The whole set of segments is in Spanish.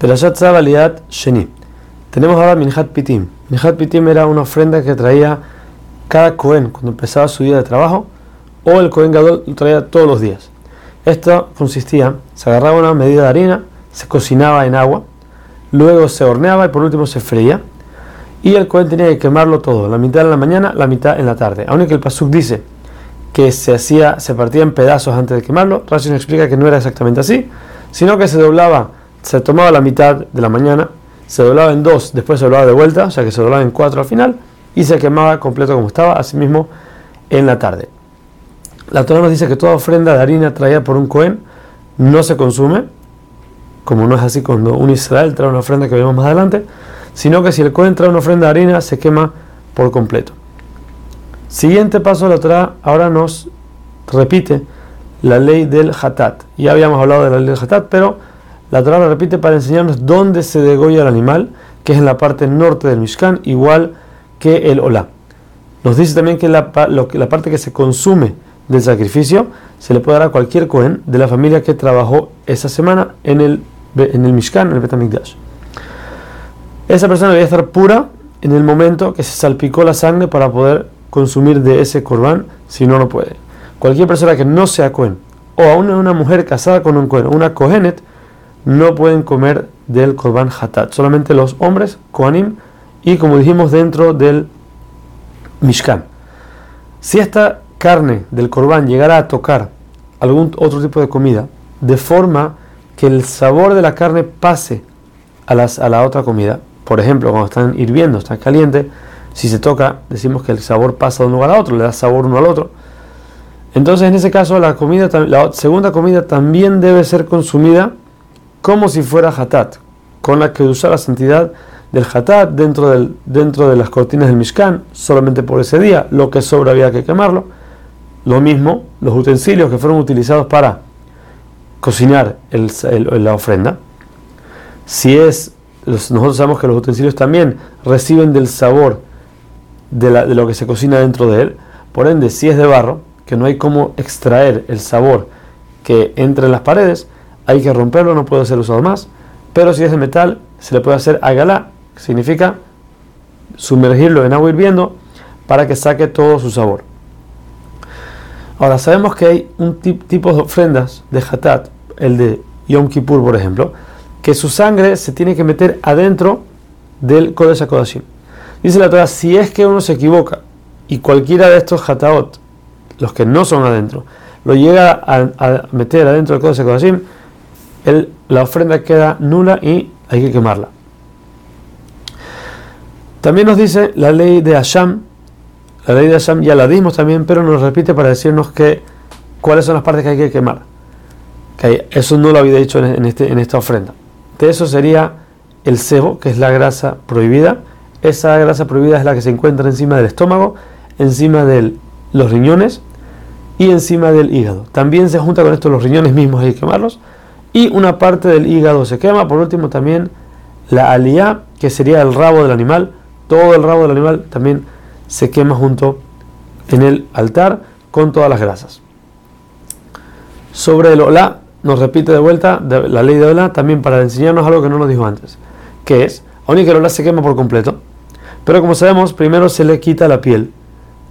Perashat Zabaliyat Sheni. Tenemos ahora Minhat Pitim. Minhat Pitim era una ofrenda que traía cada Cohen cuando empezaba su día de trabajo, o el Cohen Gadol lo traía todos los días. Esto consistía, se agarraba una medida de harina, se cocinaba en agua, luego se horneaba y por último se freía. Y el Cohen tenía que quemarlo todo, la mitad en la mañana, la mitad en la tarde. Aunque el Pasuk dice que se hacía, se partía en pedazos antes de quemarlo, Rashi nos explica que no era exactamente así, sino que se doblaba, se tomaba la mitad de la mañana, se doblaba en dos, después se doblaba de vuelta, o sea que se doblaba en cuatro al final, y se quemaba completo como estaba, asimismo en la tarde. La Torah nos dice que toda ofrenda de harina traída por un Cohen no se consume, como no es así cuando un Israel trae una ofrenda que veremos más adelante, sino que si el Cohen trae una ofrenda de harina se quema por completo. Siguiente paso de la Torah ahora nos repite la ley del Hatat. Ya habíamos hablado de la ley del Hatat, pero la Torah repite para enseñarnos dónde se degolla el animal, que es en la parte norte del Mishkan, igual que el Olá. Nos dice también que la, parte que se consume del sacrificio se le puede dar a cualquier Cohen de la familia que trabajó esa semana en el, en el Mishkan, en el Betamikdash. Esa persona debe estar pura en el momento que se salpicó la sangre para poder consumir de ese corbán, si no, no puede. Cualquier persona que no sea Cohen, o aún una mujer casada con un Cohen, una Kohenet, no pueden comer del corbán Hatat. Solamente los hombres, Kohanim, y como dijimos, dentro del Mishkan. Si esta carne del corbán llegara a tocar algún otro tipo de comida, de forma que el sabor de la carne pase a, las, a la otra comida, por ejemplo, cuando están hirviendo, están calientes, si se toca, decimos que el sabor pasa de un lugar a otro, le da sabor uno al otro. Entonces, en ese caso, la, comida, la segunda comida también debe ser consumida como si fuera hatat, con la que usar la santidad del hatat dentro, del, dentro de las cortinas del Mishkan, solamente por ese día, lo que sobra había que quemarlo. Lo mismo, los utensilios que fueron utilizados para cocinar la ofrenda. Si es, nosotros sabemos que los utensilios también reciben del sabor de, de lo que se cocina dentro de él. Por ende, si es de barro, que no hay cómo extraer el sabor que entre en las paredes, hay que romperlo, no puede ser usado más. Pero si es de metal, se le puede hacer agalá, que significa sumergirlo en agua hirviendo para que saque todo su sabor. Ahora sabemos que hay un tipo de ofrendas de Hatat, el de Yom Kippur, por ejemplo, que su sangre se tiene que meter adentro del Kodesh HaKodashim. Dice la Torah, si es que uno se equivoca y cualquiera de estos Hataot, los que no son adentro, lo llega a, meter adentro del Kodesh HaKodashim, la ofrenda queda nula y hay que quemarla. También nos dice la ley de Hashem, la ley de Hashem ya la dimos también, pero nos repite para decirnos que cuáles son las partes que hay que quemar. Que eso no lo había dicho en, este, en esta ofrenda. De eso sería el cebo, que es la grasa prohibida. Esa grasa prohibida es la que se encuentra encima del estómago, encima de los riñones y encima del hígado. También se junta con esto los riñones mismos, hay que quemarlos. Y una parte del hígado se quema. Por último, también la aliyah, que sería el rabo del animal. Todo el rabo del animal también se quema junto en el altar con todas las grasas. Sobre el olá, nos repite de vuelta la ley de olá también para enseñarnos algo que no nos dijo antes, que es, aunque el olá se quema por completo, pero como sabemos, primero se le quita la piel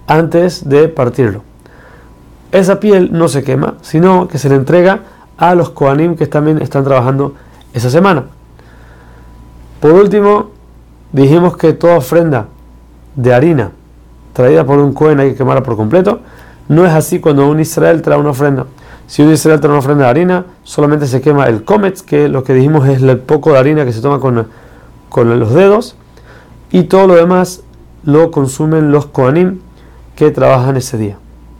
antes de partirlo. Esa piel no se quema, sino que se le entrega a los Koanim que también están trabajando esa semana. Por último, dijimos que toda ofrenda de harina traída por un Cohen hay que quemarla por completo. No es así cuando un Israel trae una ofrenda. Si un Israel trae una ofrenda de harina, solamente se quema el comets, que lo que dijimos es el poco de harina que se toma con, con los dedos, y todo lo demás lo consumen los Kohanim que trabajan ese día.